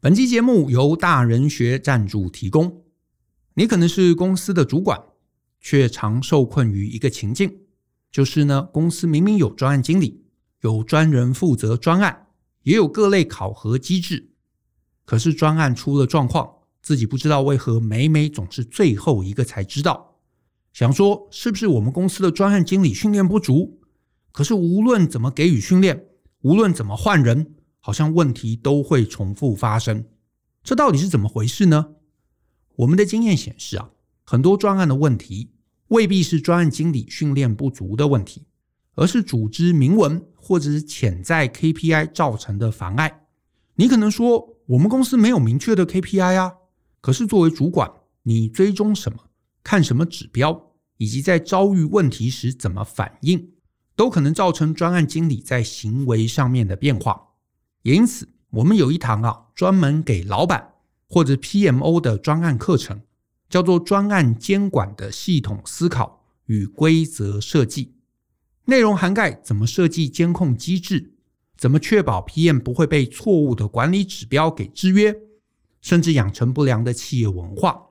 本期节目由大人学赞助提供。你可能是公司的主管，却常受困于一个情境，就是呢，公司明明有专案经理，有专人负责专案，也有各类考核机制，可是专案出了状况，自己不知道为何每每总是最后一个才知道。想说是不是我们公司的专案经理训练不足？可是无论怎么给予训练，无论怎么换人，好像问题都会重复发生。这到底是怎么回事呢？我们的经验显示啊，很多专案的问题未必是专案经理训练不足的问题，而是组织明文或者是潜在 KPI 造成的妨碍。你可能说，我们公司没有明确的 KPI 啊，可是作为主管，你追踪什么？看什么指标？以及在遭遇问题时怎么反应，都可能造成专案经理在行为上面的变化。因此，我们有一堂啊，专门给老板或者 PMO 的专案课程，叫做“专案监管的系统思考与规则设计”。内容涵盖怎么设计监控机制，怎么确保 PM 不会被错误的管理指标给制约，甚至养成不良的企业文化。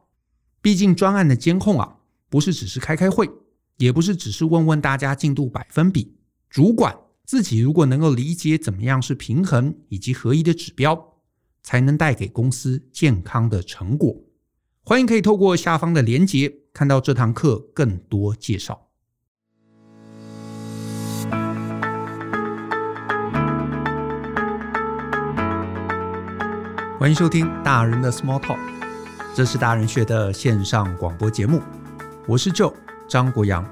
毕竟，专案的监控啊。不是只是开开会，也不是只是问问大家进度百分比。主管自己如果能够理解怎么样是平衡以及合一的指标，才能带给公司健康的成果。欢迎可以透过下方的连结看到这堂课更多介绍。欢迎收听大人的 Small Talk，这是大人学的线上广播节目。我是 Joe 张国阳，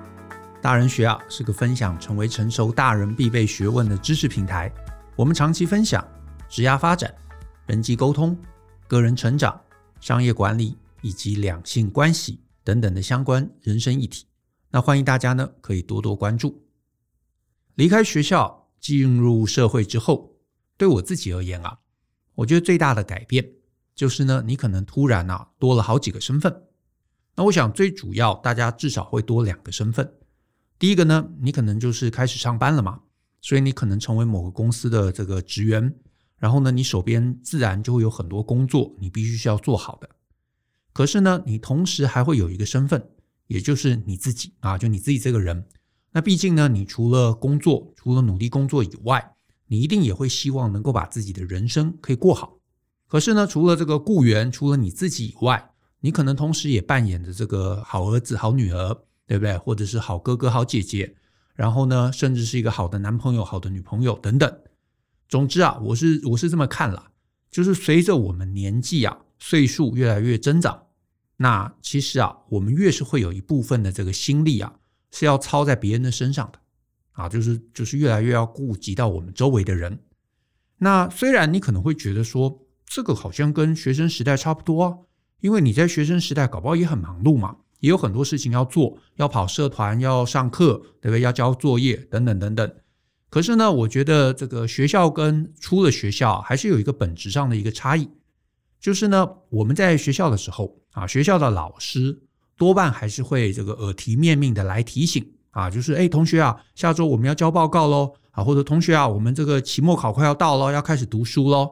大人学啊是个分享成为成熟大人必备学问的知识平台。我们长期分享职业发展、人际沟通、个人成长、商业管理以及两性关系等等的相关人生议题。那欢迎大家呢可以多多关注。离开学校进入社会之后，对我自己而言啊，我觉得最大的改变就是呢，你可能突然啊多了好几个身份。那我想最主要，大家至少会多两个身份。第一个呢，你可能就是开始上班了嘛，所以你可能成为某个公司的这个职员，然后呢，你手边自然就会有很多工作，你必须是要做好的。可是呢，你同时还会有一个身份，也就是你自己啊，就你自己这个人。那毕竟呢，你除了工作，除了努力工作以外，你一定也会希望能够把自己的人生可以过好。可是呢，除了这个雇员，除了你自己以外，你可能同时也扮演着这个好儿子、好女儿，对不对？或者是好哥哥、好姐姐，然后呢，甚至是一个好的男朋友、好的女朋友等等。总之啊，我是我是这么看了，就是随着我们年纪啊，岁数越来越增长，那其实啊，我们越是会有一部分的这个心力啊，是要操在别人的身上的啊，就是就是越来越要顾及到我们周围的人。那虽然你可能会觉得说，这个好像跟学生时代差不多啊。因为你在学生时代搞不好也很忙碌嘛，也有很多事情要做，要跑社团，要上课，对不对？要交作业等等等等。可是呢，我觉得这个学校跟出了学校还是有一个本质上的一个差异，就是呢，我们在学校的时候啊，学校的老师多半还是会这个耳提面命的来提醒啊，就是哎，同学啊，下周我们要交报告喽啊，或者同学啊，我们这个期末考快要到了，要开始读书喽。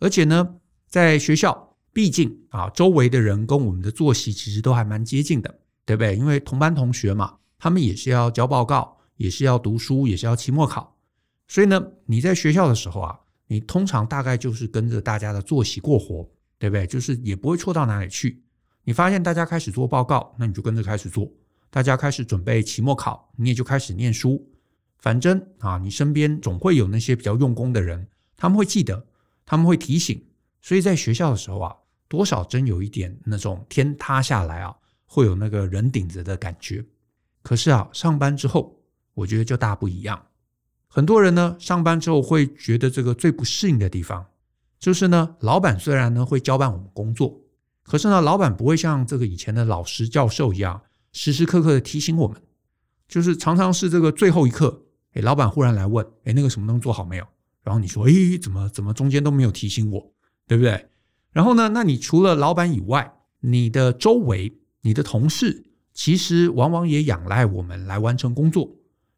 而且呢，在学校。毕竟啊，周围的人跟我们的作息其实都还蛮接近的，对不对？因为同班同学嘛，他们也是要交报告，也是要读书，也是要期末考。所以呢，你在学校的时候啊，你通常大概就是跟着大家的作息过活，对不对？就是也不会错到哪里去。你发现大家开始做报告，那你就跟着开始做；大家开始准备期末考，你也就开始念书。反正啊，你身边总会有那些比较用功的人，他们会记得，他们会提醒。所以在学校的时候啊。多少真有一点那种天塌下来啊，会有那个人顶着的感觉。可是啊，上班之后，我觉得就大不一样。很多人呢，上班之后会觉得这个最不适应的地方，就是呢，老板虽然呢会交办我们工作，可是呢，老板不会像这个以前的老师教授一样，时时刻刻的提醒我们。就是常常是这个最后一刻，哎，老板忽然来问，哎，那个什么东西做好没有？然后你说，哎，怎么怎么中间都没有提醒我，对不对？然后呢，那你除了老板以外，你的周围、你的同事，其实往往也仰赖我们来完成工作，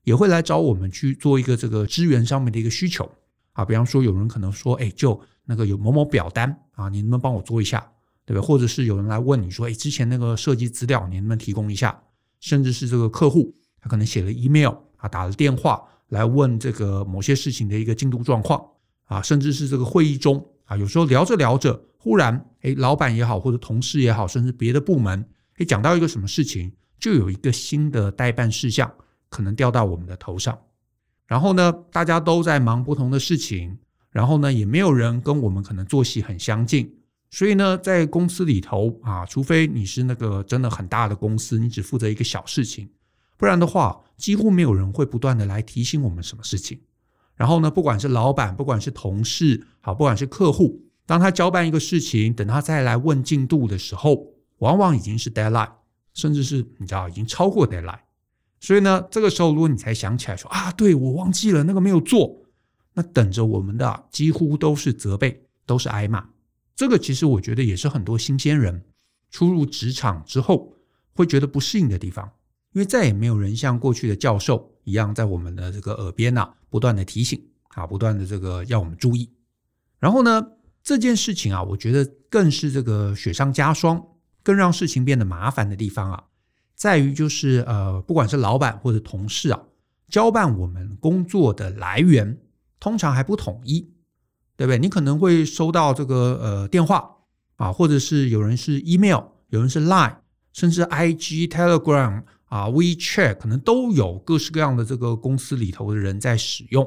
也会来找我们去做一个这个资源上面的一个需求啊。比方说，有人可能说：“哎，就那个有某某表单啊，你能不能帮我做一下，对不对？或者是有人来问你说，哎，之前那个设计资料，你能不能提供一下？甚至是这个客户，他可能写了 email 啊，打了电话来问这个某些事情的一个进度状况啊，甚至是这个会议中啊，有时候聊着聊着，忽然，哎，老板也好，或者同事也好，甚至别的部门，哎，讲到一个什么事情，就有一个新的待办事项可能掉到我们的头上。然后呢，大家都在忙不同的事情，然后呢，也没有人跟我们可能作息很相近，所以呢，在公司里头啊，除非你是那个真的很大的公司，你只负责一个小事情，不然的话，几乎没有人会不断的来提醒我们什么事情。然后呢，不管是老板，不管是同事，好，不管是客户，当他交办一个事情，等他再来问进度的时候，往往已经是 deadline，甚至是你知道已经超过 deadline。所以呢，这个时候如果你才想起来说啊，对，我忘记了那个没有做，那等着我们的几乎都是责备，都是挨骂。这个其实我觉得也是很多新鲜人初入职场之后会觉得不适应的地方，因为再也没有人像过去的教授一样在我们的这个耳边呐不断的提醒啊，不断的这个要我们注意。然后呢，这件事情啊，我觉得更是这个雪上加霜，更让事情变得麻烦的地方啊。在于就是呃，不管是老板或者同事啊，交办我们工作的来源通常还不统一，对不对？你可能会收到这个呃电话啊，或者是有人是 email，有人是 line，甚至 IG、Telegram 啊、WeChat，可能都有各式各样的这个公司里头的人在使用。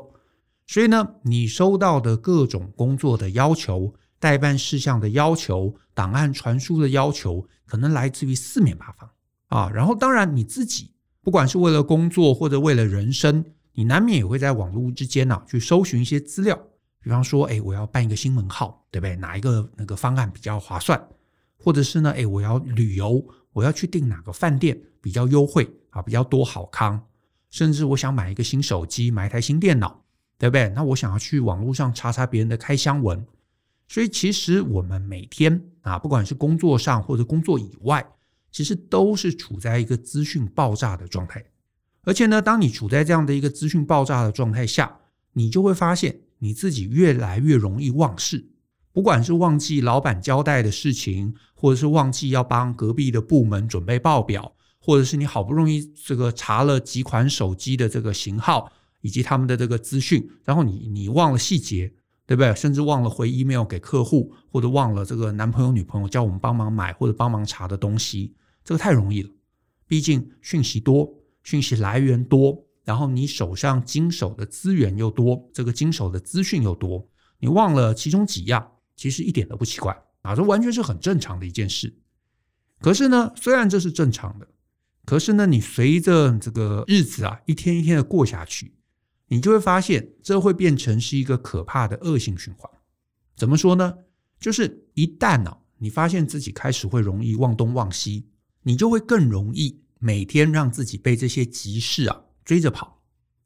所以呢，你收到的各种工作的要求、代办事项的要求、档案传输的要求，可能来自于四面八方。啊，然后当然你自己，不管是为了工作或者为了人生，你难免也会在网络之间呢、去搜寻一些资料，比方说，哎，我要办一个新门号，对不对？哪一个那个方案比较划算？或者是呢，哎，我要旅游，我要去订哪个饭店比较优惠啊，比较多好康？甚至我想买一个新手机，买一台新电脑，对不对？那我想要去网络上查查别人的开箱文。所以其实我们每天啊，不管是工作上或者工作以外，其实都是处在一个资讯爆炸的状态，而且呢，当你处在这样的一个资讯爆炸的状态下，你就会发现你自己越来越容易忘事，不管是忘记老板交代的事情，或者是忘记要帮隔壁的部门准备报表，或者是你好不容易这个查了几款手机的这个型号以及他们的这个资讯，然后你你忘了细节，对不对？甚至忘了回 email 给客户，或者忘了这个男朋友女朋友叫我们帮忙买或者帮忙查的东西。这个太容易了，毕竟讯息多，讯息来源多，然后你手上经手的资源又多，这个经手的资讯又多，你忘了其中几样，其实一点都不奇怪啊，这完全是很正常的一件事。可是呢，虽然这是正常的，可是呢，你随着这个日子啊一天一天的过下去，你就会发现这会变成是一个可怕的恶性循环。怎么说呢？就是一旦呢、啊，你发现自己开始会容易忘东忘西。你就会更容易每天让自己被这些急事啊追着跑，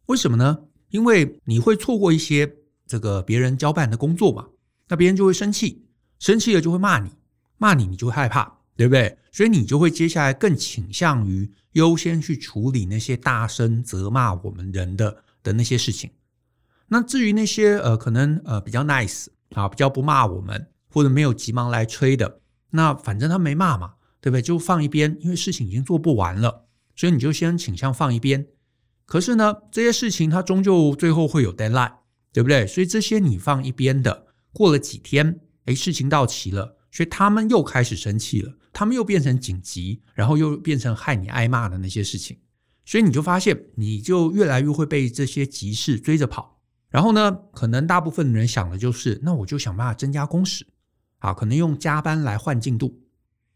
为什么呢？因为你会错过一些这个别人交办的工作嘛，那别人就会生气，生气了就会骂你，骂你你就会害怕，对不对？所以你就会接下来更倾向于优先去处理那些大声责骂我们人的的那些事情。那至于那些呃可能呃比较 nice 啊，比较不骂我们或者没有急忙来催的，那反正他没骂嘛。对不对？就放一边，因为事情已经做不完了，所以你就先倾向放一边。可是呢，这些事情它终究最后会有 deadline，对不对？所以这些你放一边的，过了几天，哎，事情到齐了，所以他们又开始生气了，他们又变成紧急，然后又变成害你挨骂的那些事情。所以你就发现，你就越来越会被这些急事追着跑。然后呢，可能大部分的人想的就是，那我就想办法增加工时，啊，可能用加班来换进度。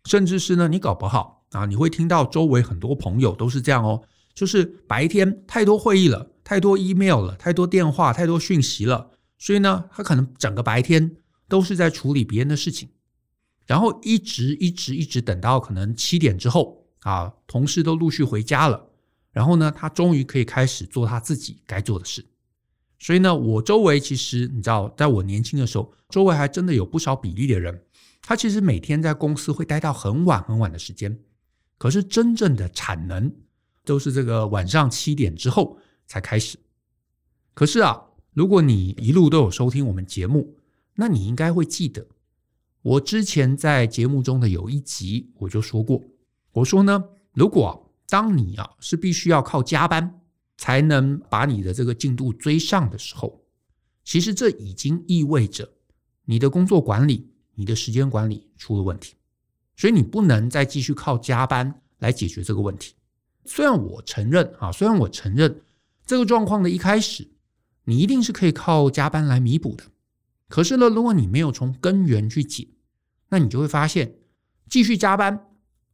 甚至是呢，你搞不好啊，你会听到周围很多朋友都是这样哦，就是白天太多会议了，太多 email 了，太多电话，太多讯息了，所以呢，他可能整个白天都是在处理别人的事情，然后一直一直一直等到可能七点之后啊，同事都陆续回家了，然后呢，他终于可以开始做他自己该做的事。所以呢，我周围其实你知道，在我年轻的时候，周围还真的有不少比例的人。他其实每天在公司会待到很晚很晚的时间，可是真正的产能都是这个晚上七点之后才开始。可是啊，如果你一路都有收听我们节目，那你应该会记得，我之前在节目中的有一集我就说过，我说呢，如果当你啊是必须要靠加班才能把你的这个进度追上的时候，其实这已经意味着你的工作管理、你的时间管理出了问题，所以你不能再继续靠加班来解决这个问题。虽然我承认啊，虽然我承认这个状况的一开始，你一定是可以靠加班来弥补的。可是呢，如果你没有从根源去解，那你就会发现，继续加班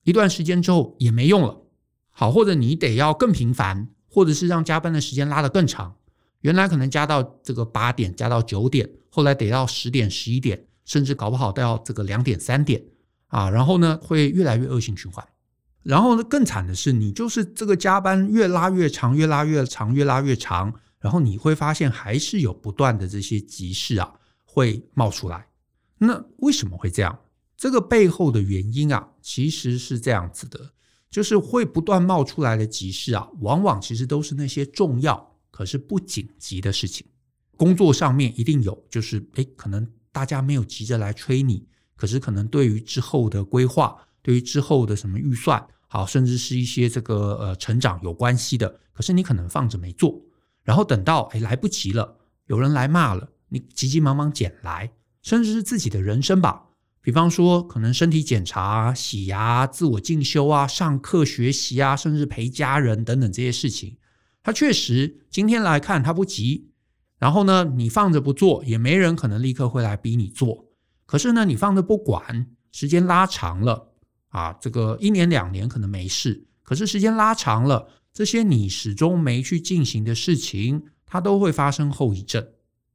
一段时间之后也没用了。好，或者你得要更频繁，或者是让加班的时间拉得更长。原来可能加到这个八点，加到九点，后来得到十点、十一点，甚至搞不好到这个两点、三点啊。然后呢，会越来越恶性循环。然后呢，更惨的是，你就是这个加班越拉越长，越拉越长，越拉越长。然后你会发现，还是有不断的这些急事啊。会冒出来，那为什么会这样？这个背后的原因啊，其实是这样子的，就是会不断冒出来的急事啊，往往其实都是那些重要可是不紧急的事情。工作上面一定有，就是诶，可能大家没有急着来催你，可是可能对于之后的规划，对于之后的什么预算，好，甚至是一些这个呃成长有关系的，可是你可能放着没做，然后等到诶来不及了，有人来骂了。你急急忙忙捡来，甚至是自己的人生吧，比方说可能身体检查、洗牙、自我进修啊、上课学习啊，甚至陪家人等等这些事情，他确实今天来看他不急，然后呢，你放着不做，也没人可能立刻会来逼你做。可是呢，你放着不管，时间拉长了啊，这个一年两年可能没事，可是时间拉长了，这些你始终没去进行的事情，它都会发生后遗症。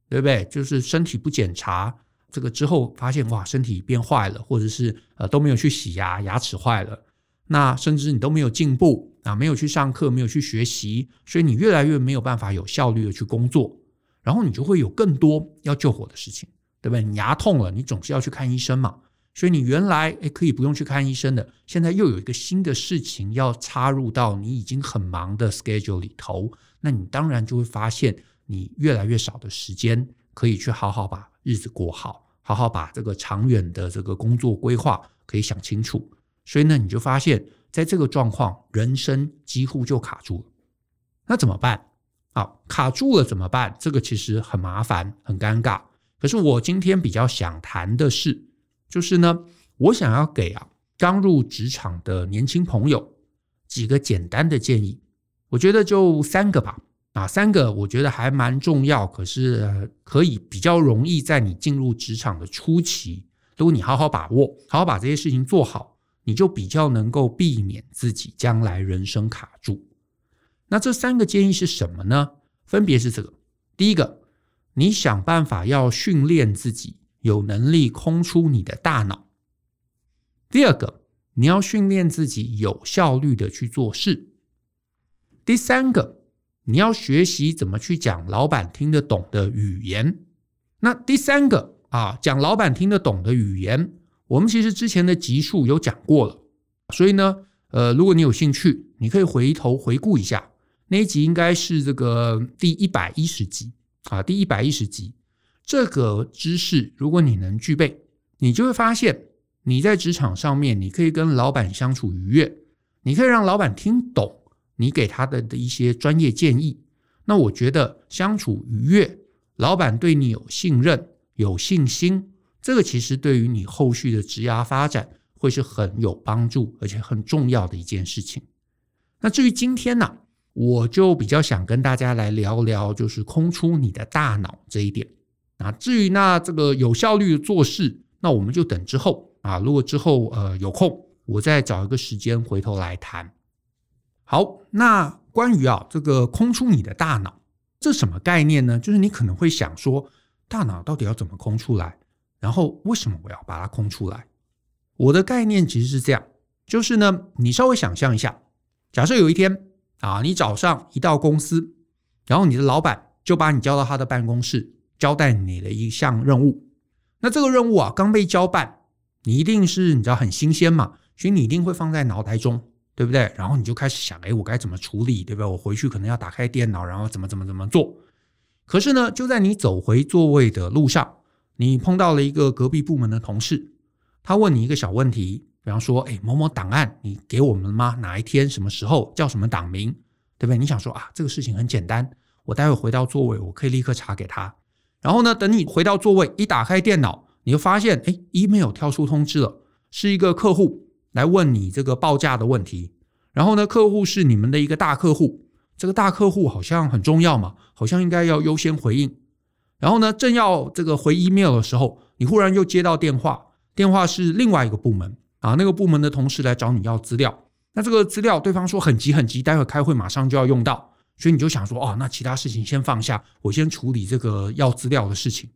对不对？就是身体不检查，这个之后发现哇，身体变坏了，或者是呃都没有去洗牙，牙齿坏了，那甚至你都没有进步啊，没有去上课，没有去学习，所以你越来越没有办法有效率的去工作，然后你就会有更多要救火的事情，对不对？你牙痛了，你总是要去看医生嘛，所以你原来诶可以不用去看医生的，现在又有一个新的事情要插入到你已经很忙的 schedule 里头，那你当然就会发现。你越来越少的时间可以去好好把日子过好，好好把这个长远的这个工作规划可以想清楚。所以呢，你就发现，在这个状况，人生几乎就卡住了。那怎么办？好，卡住了怎么办？这个其实很麻烦，很尴尬。可是我今天比较想谈的是，就是呢，我想要给啊刚入职场的年轻朋友几个简单的建议。我觉得就三个吧。啊，三个我觉得还蛮重要，可是可以比较容易在你进入职场的初期，如果你好好把握，好好把这些事情做好，你就比较能够避免自己将来人生卡住。那这三个建议是什么呢？分别是这个：第一个，你想办法要训练自己有能力空出你的大脑；第二个，你要训练自己有效率的去做事；第三个。你要学习怎么去讲老板听得懂的语言。那第三个啊，讲老板听得懂的语言，我们其实之前的集数有讲过了。所以呢，呃，如果你有兴趣，你可以回头回顾一下那一集，应该是这个第一百一十集啊，第一百一十集。这个知识，如果你能具备，你就会发现你在职场上面，你可以跟老板相处愉悦，你可以让老板听懂。你给他的的一些专业建议，那我觉得相处愉悦，老板对你有信任、有信心，这个其实对于你后续的职涯发展会是很有帮助，而且很重要的一件事情。那至于今天呢，我就比较想跟大家来聊聊，就是空出你的大脑这一点。啊，至于那这个有效率的做事，那我们就等之后啊，如果之后呃有空，我再找一个时间回头来谈。好，那关于啊这个空出你的大脑，这什么概念呢？就是你可能会想说，大脑到底要怎么空出来？然后为什么我要把它空出来？我的概念其实是这样，就是呢，你稍微想象一下，假设有一天啊，你早上一到公司，然后你的老板就把你叫到他的办公室，交代你的一项任务。那这个任务啊，刚被交办，你一定是你知道很新鲜嘛，所以你一定会放在脑袋中。对不对？然后你就开始想，哎，我该怎么处理？对不对？我回去可能要打开电脑，然后怎么怎么怎么做。可是呢，就在你走回座位的路上，你碰到了一个隔壁部门的同事，他问你一个小问题，比方说，哎，某某档案你给我们吗？哪一天、什么时候？叫什么档名？对不对？你想说啊，这个事情很简单，我待会回到座位，我可以立刻查给他。然后呢，等你回到座位，一打开电脑，你就发现，哎，email 跳出通知了，是一个客户来问你这个报价的问题。然后呢，客户是你们的一个大客户，这个大客户好像很重要嘛，好像应该要优先回应。然后呢，正要这个回 email 的时候，你忽然又接到电话，电话是另外一个部门啊，那个部门的同事来找你要资料。那这个资料对方说很急很急，待会开会马上就要用到，所以你就想说，哦，那其他事情先放下，我先处理这个要资料的事情。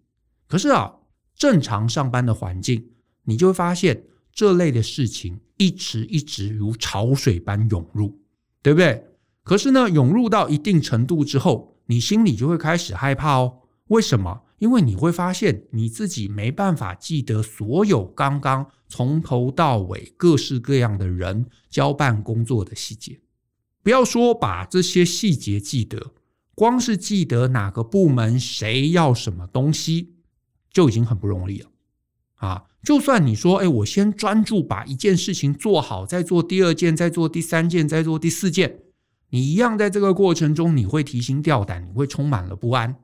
可是啊，正常上班的环境，你就会发现。这类的事情一直一直如潮水般涌入，对不对？可是呢，涌入到一定程度之后，你心里就会开始害怕哦。为什么？因为你会发现你自己没办法记得所有刚刚从头到尾各式各样的人交办工作的细节。不要说把这些细节记得，光是记得哪个部门谁要什么东西，就已经很不容易了啊。就算你说，哎，我先专注把一件事情做好，再做第二件，再做第三件，再做第四件，你一样在这个过程中，你会提心吊胆，你会充满了不安。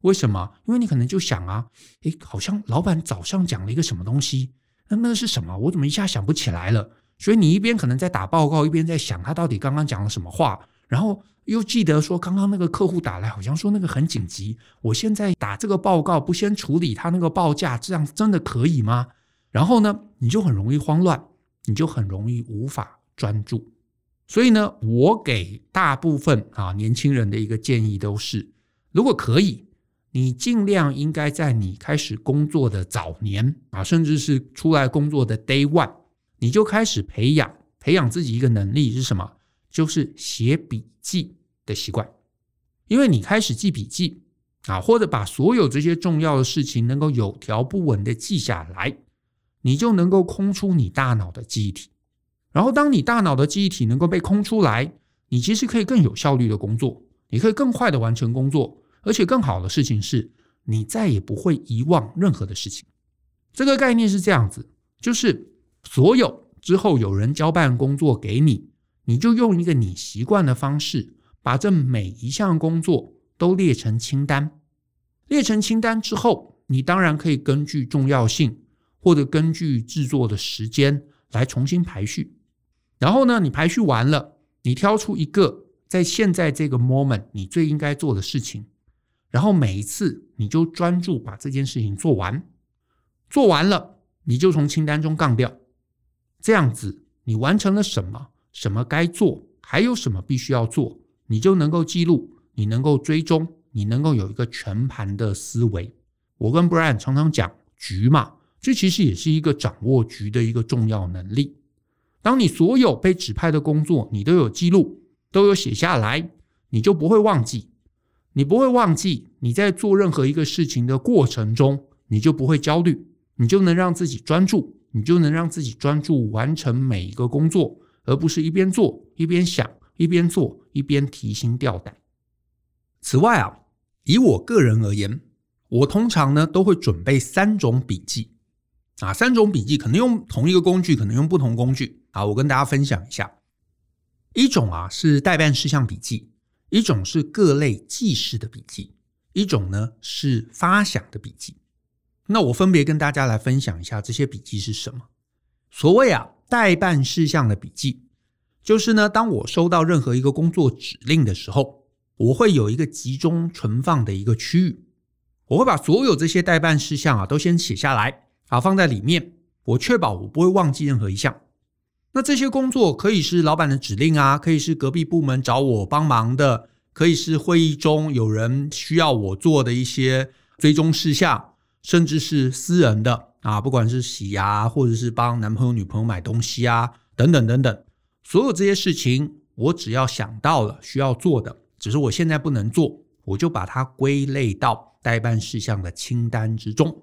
为什么？因为你可能就想啊，哎，好像老板早上讲了一个什么东西，那那是什么？我怎么一下想不起来了？所以你一边可能在打报告，一边在想他到底刚刚讲了什么话，然后又记得说刚刚那个客户打来，好像说那个很紧急，我现在打这个报告不先处理他那个报价，这样真的可以吗？然后呢，你就很容易慌乱，你就很容易无法专注。所以呢，我给大部分啊年轻人的一个建议都是：如果可以，你尽量应该在你开始工作的早年啊，甚至是出来工作的 day one，你就开始培养培养自己一个能力是什么？就是写笔记的习惯。因为你开始记笔记啊，或者把所有这些重要的事情能够有条不紊的记下来。你就能够空出你大脑的记忆体，然后当你大脑的记忆体能够被空出来，你其实可以更有效率的工作，你可以更快的完成工作，而且更好的事情是，你再也不会遗忘任何的事情。这个概念是这样子，就是所有之后有人交办工作给你，你就用一个你习惯的方式，把这每一项工作都列成清单。列成清单之后，你当然可以根据重要性。或者根据制作的时间来重新排序，然后呢，你排序完了，你挑出一个在现在这个 moment 你最应该做的事情，然后每一次你就专注把这件事情做完，做完了你就从清单中杠掉，这样子你完成了什么，什么该做，还有什么必须要做，你就能够记录，你能够追踪，你能够有一个全盘的思维。我跟 Brian 常常讲局嘛。这其实也是一个掌握局的一个重要能力。当你所有被指派的工作，你都有记录，都有写下来，你就不会忘记。你不会忘记你在做任何一个事情的过程中，你就不会焦虑，你就能让自己专注，你就能让自己专注完成每一个工作，而不是一边做一边想，一边做一边提心吊胆。此外啊，以我个人而言，我通常呢都会准备三种笔记。啊，三种笔记可能用同一个工具，可能用不同工具。好，我跟大家分享一下。一种啊是待办事项笔记，一种是各类记事的笔记，一种呢是发想的笔记。那我分别跟大家来分享一下这些笔记是什么。所谓啊待办事项的笔记，就是呢当我收到任何一个工作指令的时候，我会有一个集中存放的一个区域，我会把所有这些待办事项啊都先写下来。啊，放在里面，我确保我不会忘记任何一项。那这些工作可以是老板的指令啊，可以是隔壁部门找我帮忙的，可以是会议中有人需要我做的一些追踪事项，甚至是私人的啊，不管是洗牙，或者是帮男朋友女朋友买东西啊，等等等等，所有这些事情，我只要想到了需要做的，只是我现在不能做，我就把它归类到待办事项的清单之中。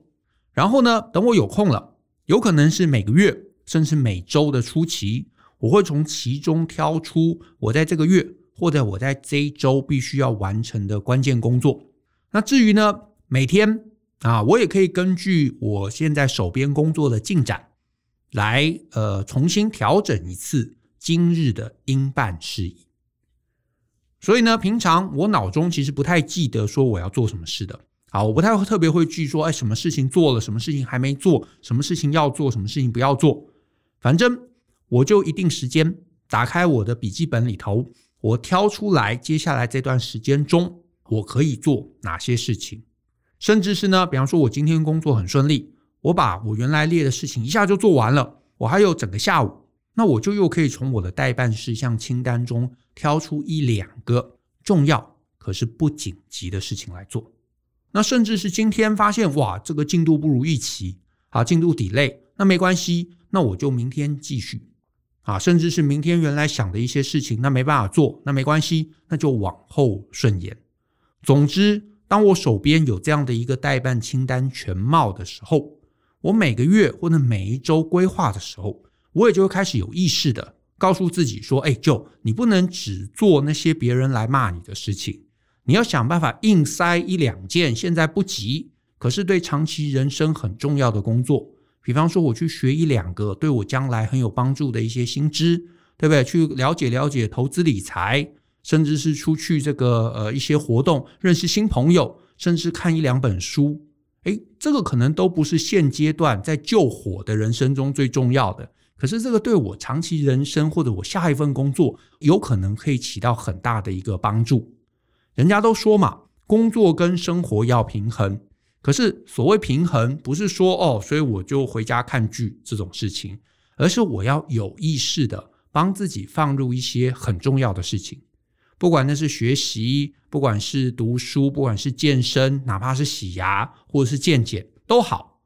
然后呢，等我有空了，有可能是每个月，甚至每周的初期，我会从其中挑出我在这个月或者我在这一周必须要完成的关键工作。那至于呢，每天啊，我也可以根据我现在手边工作的进展，来呃重新调整一次今日的应办事宜。所以呢，平常我脑中其实不太记得说我要做什么事的。好，我不太会特别会去说，哎，什么事情做了，什么事情还没做，什么事情要做，什么事情不要做。反正我就一定时间打开我的笔记本里头，我挑出来接下来这段时间中我可以做哪些事情。甚至是呢，比方说，我今天工作很顺利，我把我原来列的事情一下就做完了，我还有整个下午，那我就又可以从我的待办事项清单中挑出一两个重要可是不紧急的事情来做。那甚至是今天发现哇，这个进度不如预期，啊，进度 delay，那没关系，那我就明天继续，啊，甚至是明天原来想的一些事情，那没办法做，那没关系，那就往后顺延。总之。当我手边有这样的一个待办清单全貌的时候，我每个月或者每一周规划的时候，我也就会开始有意识的告诉自己说：“哎，Joe，你不能只做那些别人来骂你的事情，你要想办法硬塞一两件现在不急，可是对长期人生很重要的工作。比方说，我去学一两个对我将来很有帮助的一些新知，对不对？去了解了解投资理财。”甚至是出去这个呃一些活动，认识新朋友，甚至看一两本书，诶，这个可能都不是现阶段在救火的人生中最重要的。可是这个对我长期人生或者我下一份工作，有可能可以起到很大的一个帮助。人家都说嘛，工作跟生活要平衡。可是所谓平衡，不是说哦，所以我就回家看剧这种事情，而是我要有意识的帮自己放入一些很重要的事情。不管那是学习，不管是读书，不管是健身，哪怕是洗牙或者是健检都好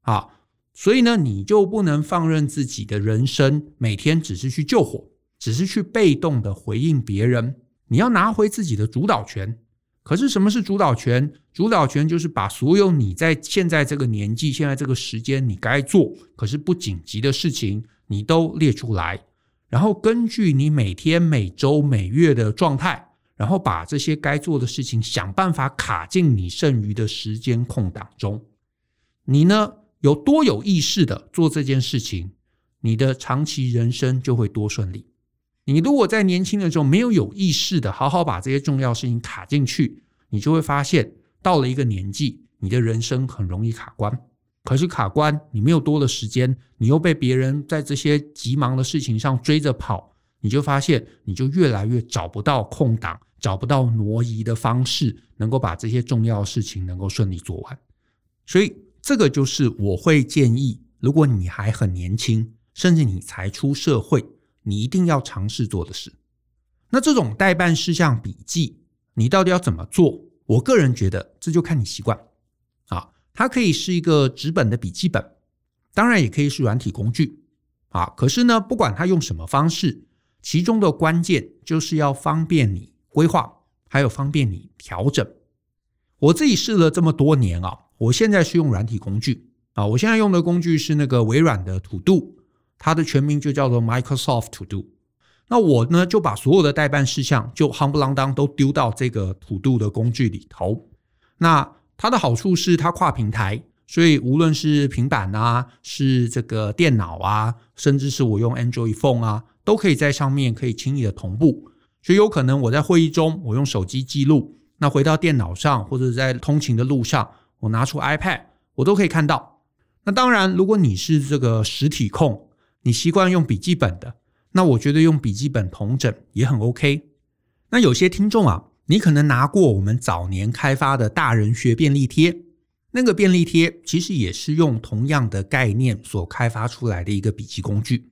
啊。所以呢，你就不能放任自己的人生每天只是去救火，只是去被动的回应别人。你要拿回自己的主导权。可是什么是主导权？主导权就是把所有你在现在这个年纪、现在这个时间你该做可是不紧急的事情，你都列出来。然后根据你每天、每周、每月的状态，然后把这些该做的事情想办法卡进你剩余的时间空档中。你呢，有多有意识的做这件事情，你的长期人生就会多顺利。你如果在年轻的时候没有有意识的好好把这些重要事情卡进去，你就会发现到了一个年纪，你的人生很容易卡关。可是卡关，你没有多的时间，你又被别人在这些急忙的事情上追着跑，你就发现你就越来越找不到空档，找不到挪移的方式，能够把这些重要事情能够顺利做完。所以这个就是我会建议，如果你还很年轻，甚至你才出社会，你一定要尝试做的事。那这种待办事项笔记，你到底要怎么做？我个人觉得，这就看你习惯啊。它可以是一个纸本的笔记本，当然也可以是软体工具啊。可是呢，不管它用什么方式，其中的关键就是要方便你规划，还有方便你调整。我自己试了这么多年啊，我现在是用软体工具啊。我现在用的工具是那个微软的 To Do，它的全名就叫做 Microsoft To Do。那我呢，就把所有的待办事项就夯不啷当都丢到这个 To Do 的工具里头。那它的好处是它跨平台，所以无论是平板啊，是这个电脑啊，甚至是我用 Android Phone 啊，都可以在上面可以轻易的同步。所以有可能我在会议中，我用手机记录，那回到电脑上或者在通勤的路上，我拿出 iPad，我都可以看到。那当然，如果你是这个实体控，你习惯用笔记本的，那我觉得用笔记本同整也很 OK。那有些听众啊。你可能拿过我们早年开发的大人学便利贴，那个便利贴其实也是用同样的概念所开发出来的一个笔记工具。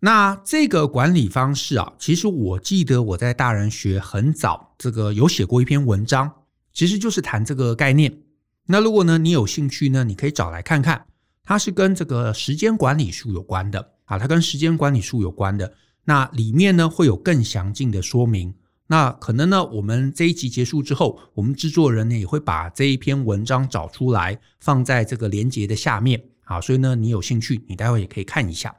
那这个管理方式啊，其实我记得我在大人学很早这个有写过一篇文章，其实就是谈这个概念。那如果呢你有兴趣呢，你可以找来看看，它是跟这个时间管理术有关的啊，它跟时间管理术有关的。那里面呢会有更详尽的说明。那可能呢，我们这一集结束之后，我们制作人呢也会把这一篇文章找出来，放在这个连接的下面啊。所以呢，你有兴趣，你待会也可以看一下。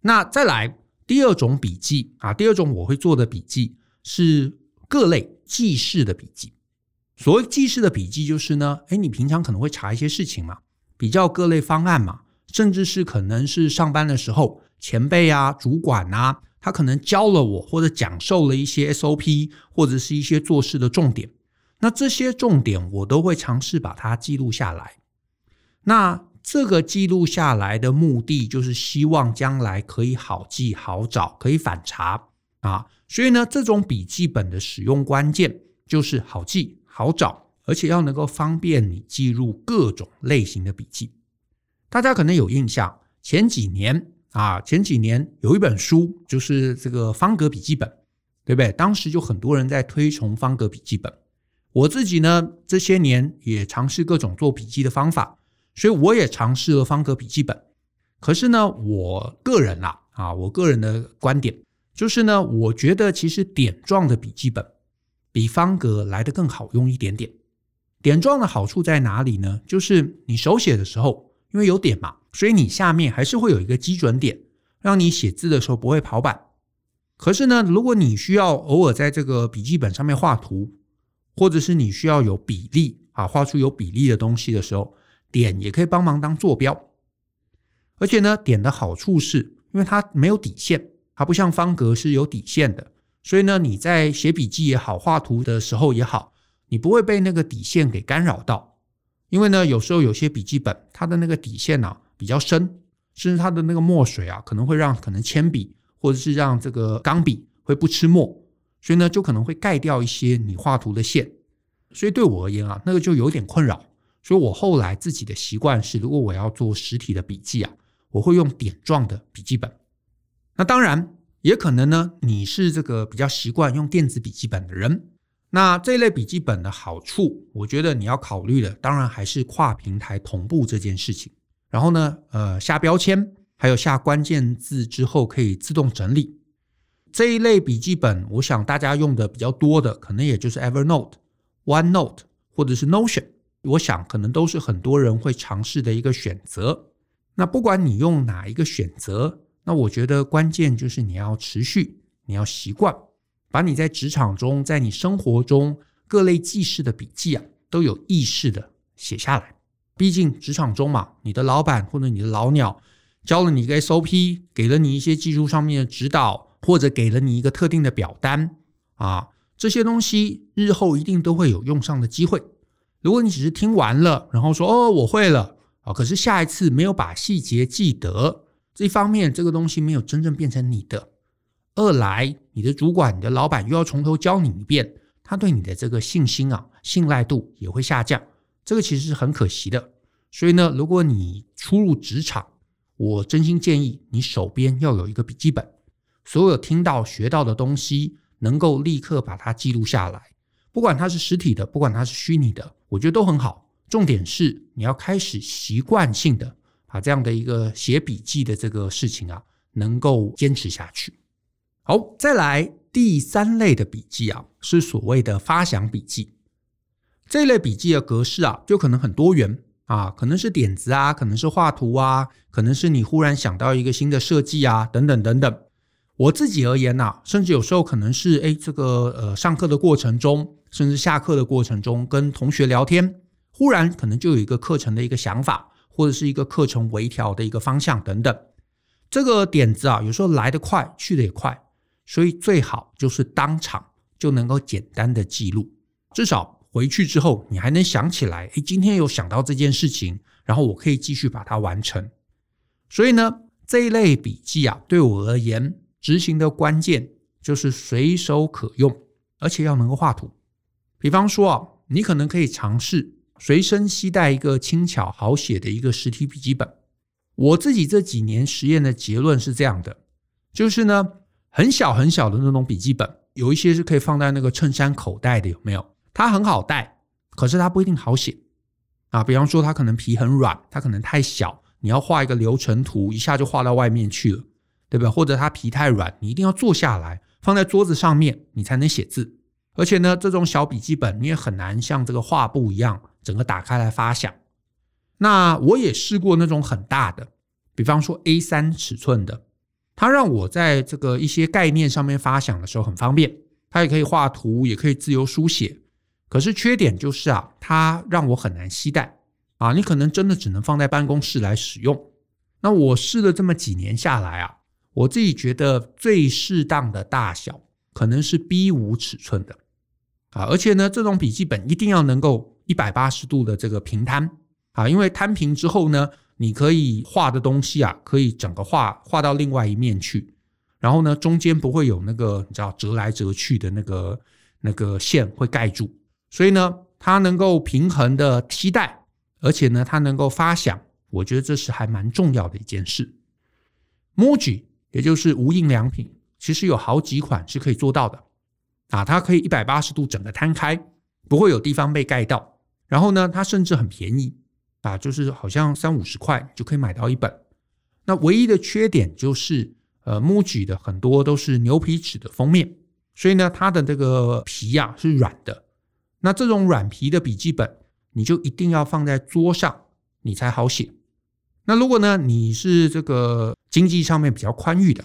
那再来第二种笔记啊，第二种我会做的笔记是各类记事的笔记所谓记事的笔记，就是呢，哎，你平常可能会查一些事情嘛，比较各类方案嘛，甚至是可能是上班的时候，前辈啊、主管啊，他可能教了我或者讲授了一些 SOP，或者是一些做事的重点。那这些重点我都会尝试把它记录下来。那这个记录下来的目的，就是希望将来可以好记好找，可以反查啊。所以呢，这种笔记本的使用关键就是好记。好找，而且要能够方便你记录各种类型的笔记。大家可能有印象，前几年啊，前几年有一本书，就是这个方格笔记本，对不对？当时就很多人在推崇方格笔记本。我自己呢，这些年也尝试各种做笔记的方法，所以我也尝试了方格笔记本。可是呢，我个人啦，啊，我个人的观点就是呢，我觉得其实点状的笔记本。比方格来得更好用一点点。点状的好处在哪里呢？就是你手写的时候，因为有点嘛，所以你下面还是会有一个基准点，让你写字的时候不会跑板。可是呢，如果你需要偶尔在这个笔记本上面画图，或者是你需要有比例啊，画出有比例的东西的时候，点也可以帮忙当坐标。而且呢，点的好处是因为它没有底线，它不像方格是有底线的。所以呢，你在写笔记也好，画图的时候也好，你不会被那个底线给干扰到。因为呢，有时候有些笔记本它的那个底线啊比较深，甚至它的那个墨水啊可能会让可能铅笔或者是让这个钢笔会不吃墨，所以呢就可能会盖掉一些你画图的线。所以对我而言啊，那个就有点困扰。所以我后来自己的习惯是，如果我要做实体的笔记啊，我会用点状的笔记本。那当然。也可能呢，你是这个比较习惯用电子笔记本的人。那这类笔记本的好处，我觉得你要考虑的，当然还是跨平台同步这件事情。然后呢，呃，下标签，还有下关键字之后可以自动整理。这一类笔记本，我想大家用的比较多的，可能也就是 Evernote、OneNote 或者是 Notion。我想可能都是很多人会尝试的一个选择。那不管你用哪一个选择。那我觉得关键就是你要持续，你要习惯，把你在职场中、在你生活中各类记事的笔记啊，都有意识的写下来。毕竟职场中嘛，你的老板或者你的老鸟教了你一个 SOP，给了你一些技术上面的指导，或者给了你一个特定的表单啊，这些东西日后一定都会有用上的机会。如果你只是听完了，然后说哦，我会了啊，可是下一次没有把细节记得。这一方面，这个东西没有真正变成你的；二来，你的主管、你的老板又要从头教你一遍，他对你的这个信心啊、信赖度也会下降。这个其实是很可惜的。所以呢，如果你初入职场，我真心建议你手边要有一个笔记本，所有听到、学到的东西能够立刻把它记录下来，不管它是实体的，不管它是虚拟的，我觉得都很好。重点是你要开始习惯性的。把这样的一个写笔记的这个事情啊，能够坚持下去。好，再来第三类的笔记啊，是所谓的发想笔记。这类笔记的格式啊，就可能很多元啊，可能是点子啊，可能是画图啊，可能是你忽然想到一个新的设计啊，等等等等。我自己而言啊，甚至有时候可能是诶，这个呃，上课的过程中，甚至下课的过程中，跟同学聊天，忽然可能就有一个课程的一个想法。或者是一个课程微调的一个方向等等，这个点子啊，有时候来得快，去得也快，所以最好就是当场就能够简单的记录，至少回去之后你还能想起来，诶，今天有想到这件事情，然后我可以继续把它完成。所以呢，这一类笔记啊，对我而言，执行的关键就是随手可用，而且要能够画图。比方说啊，你可能可以尝试。随身携带一个轻巧好写的一个实体笔记本。我自己这几年实验的结论是这样的，就是呢，很小很小的那种笔记本，有一些是可以放在那个衬衫口袋的，有没有？它很好带，可是它不一定好写啊。比方说，它可能皮很软，它可能太小，你要画一个流程图，一下就画到外面去了，对不对？或者它皮太软，你一定要坐下来，放在桌子上面，你才能写字。而且呢，这种小笔记本你也很难像这个画布一样。整个打开来发想，那我也试过那种很大的，比方说 A3 尺寸的，它让我在这个一些概念上面发想的时候很方便，它也可以画图，也可以自由书写。可是缺点就是啊，它让我很难携带啊，你可能真的只能放在办公室来使用。那我试了这么几年下来啊，我自己觉得最适当的大小可能是 B5 尺寸的啊，而且呢，这种笔记本一定要能够一百八十度的这个平摊啊，因为摊平之后呢，你可以画的东西啊，可以整个画画到另外一面去，然后呢，中间不会有那个你知道折来折去的那个那个线会盖住。所以呢，它能够平衡的替代，而且呢，它能够发响，我觉得这是还蛮重要的一件事。Muji 也就是无印良品，其实有好几款是可以做到的啊，它可以一百八十度整个摊开，不会有地方被盖到。然后呢，它甚至很便宜啊，就是好像三五十块就可以买到一本。那唯一的缺点就是，呃，Muji 的很多都是牛皮纸的封面，所以呢，它的这个皮呀、啊、是软的。那这种软皮的笔记本，你就一定要放在桌上，你才好写。那如果呢，你是这个经济上面比较宽裕的，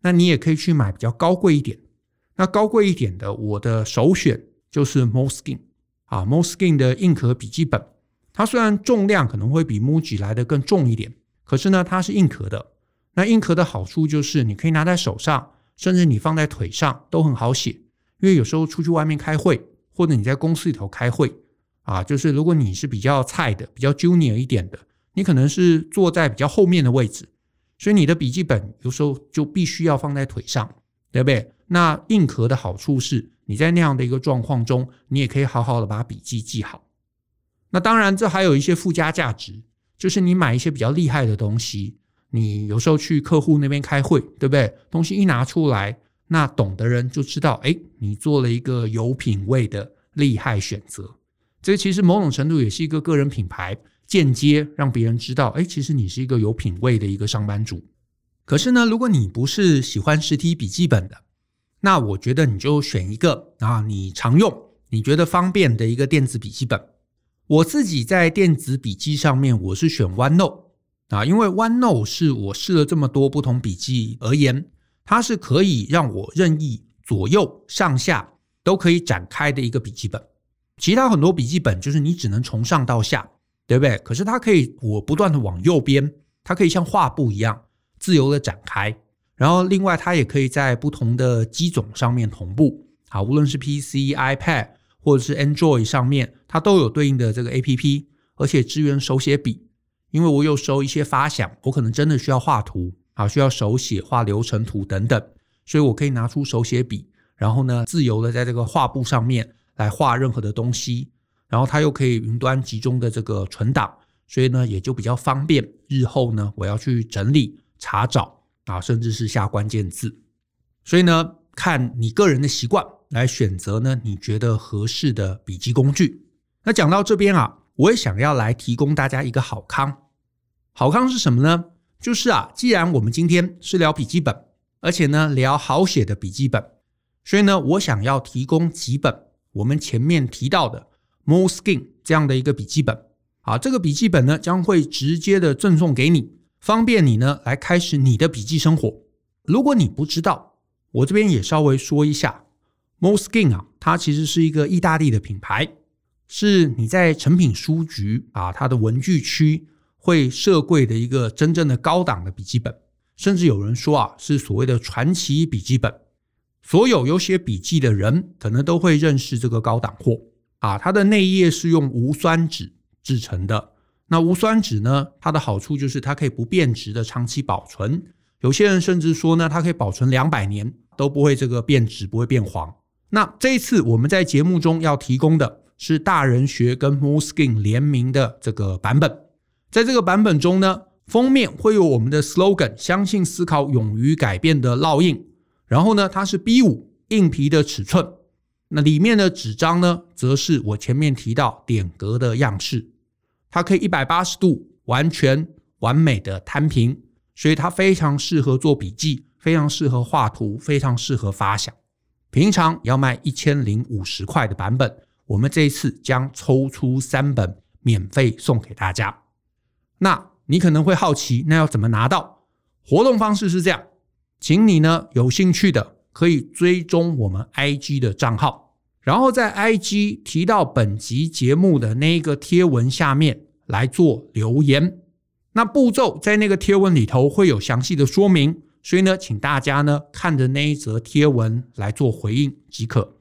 那你也可以去买比较高贵一点。那高贵一点的，我的首选就是 Moleskin 啊，Moleskin 的硬壳笔记本。它虽然重量可能会比 Muji 来的更重一点，可是呢，它是硬壳的。那硬壳的好处就是你可以拿在手上，甚至你放在腿上都很好写。因为有时候出去外面开会。或者你在公司里头开会啊，就是如果你是比较菜的、比较 junior 一点的，你可能是坐在比较后面的位置，所以你的笔记本有时候就必须要放在腿上，对不对？那硬壳的好处是，你在那样的一个状况中，你也可以好好的把笔记记好。那当然，这还有一些附加价值，就是你买一些比较厉害的东西，你有时候去客户那边开会，对不对？东西一拿出来。那懂的人就知道，哎，你做了一个有品味的厉害选择。这其实某种程度也是一个个人品牌，间接让别人知道，哎，其实你是一个有品味的一个上班族。可是呢，如果你不是喜欢实体笔记本的，那我觉得你就选一个啊，你常用、你觉得方便的一个电子笔记本。我自己在电子笔记上面，我是选 OneNote 啊，因为 OneNote 是我试了这么多不同笔记而言。它是可以让我任意左右上下都可以展开的一个笔记本。其他很多笔记本就是你只能从上到下，对不对？可是它可以我不断的往右边，它可以像画布一样自由的展开。然后另外它也可以在不同的机种上面同步，啊，无论是 PC、iPad 或者是 Android 上面，它都有对应的这个 APP，而且支援手写笔。因为我有时候一些发想，我可能真的需要画图。啊，需要手写画流程图等等，所以我可以拿出手写笔，然后呢，自由的在这个画布上面来画任何的东西，然后它又可以云端集中的这个存档，所以呢，也就比较方便。日后呢，我要去整理、查找啊，甚至是下关键字，所以呢，看你个人的习惯来选择呢，你觉得合适的笔记工具。那讲到这边啊，我也想要来提供大家一个好康，好康是什么呢？就是啊，既然我们今天是聊笔记本，而且呢聊好写的笔记本，所以呢，我想要提供几本我们前面提到的 Moleskin 这样的一个笔记本。啊，这个笔记本呢将会直接的赠送给你，方便你呢来开始你的笔记生活。如果你不知道，我这边也稍微说一下 Moleskin 啊，它其实是一个意大利的品牌，是你在成品书局啊，它的文具区。会设柜的一个真正的高档的笔记本，甚至有人说啊，是所谓的传奇笔记本。所有有写笔记的人，可能都会认识这个高档货啊。它的内页是用无酸纸制成的。那无酸纸呢，它的好处就是它可以不变质的长期保存。有些人甚至说呢，它可以保存两百年都不会这个变质，不会变黄。那这一次我们在节目中要提供的是大人学跟 Moleskin 联名的这个版本。在这个版本中呢，封面会有我们的 slogan“ 相信思考，勇于改变”的烙印。然后呢，它是 B5 硬皮的尺寸。那里面的纸张呢，则是我前面提到点格的样式。它可以一百八十度完全完美的摊平，所以它非常适合做笔记，非常适合画图，非常适合发想。平常要卖一千零五十块的版本，我们这一次将抽出三本免费送给大家。那你可能会好奇，那要怎么拿到？活动方式是这样，请你呢有兴趣的可以追踪我们 IG 的账号，然后在 IG 提到本集节目的那一个贴文下面来做留言。那步骤在那个贴文里头会有详细的说明，所以呢，请大家呢看着那一则贴文来做回应即可。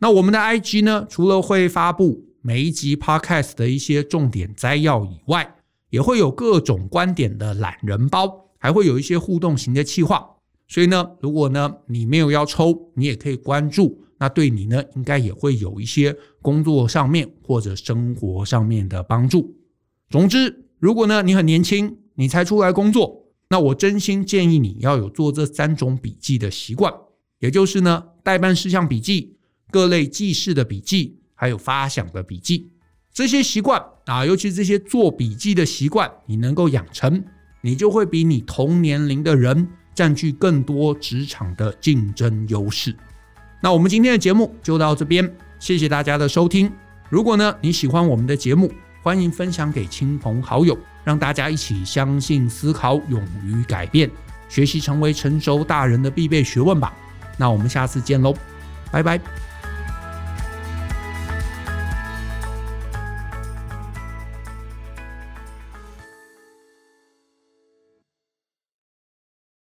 那我们的 IG 呢，除了会发布每一集 Podcast 的一些重点摘要以外，也会有各种观点的懒人包，还会有一些互动型的企划。所以呢，如果呢你没有要抽，你也可以关注，那对你呢应该也会有一些工作上面或者生活上面的帮助。总之。如果呢，你很年轻，你才出来工作，那我真心建议你要有做这三种笔记的习惯，也就是呢，代办事项笔记、各类记事的笔记，还有发想的笔记。这些习惯啊，尤其这些做笔记的习惯，你能够养成，你就会比你同年龄的人占据更多职场的竞争优势。那我们今天的节目就到这边，谢谢大家的收听。如果呢，你喜欢我们的节目，欢迎分享给亲朋好友，让大家一起相信、思考、勇于改变，学习成为成熟大人的必备学问吧。那我们下次见喽，拜拜。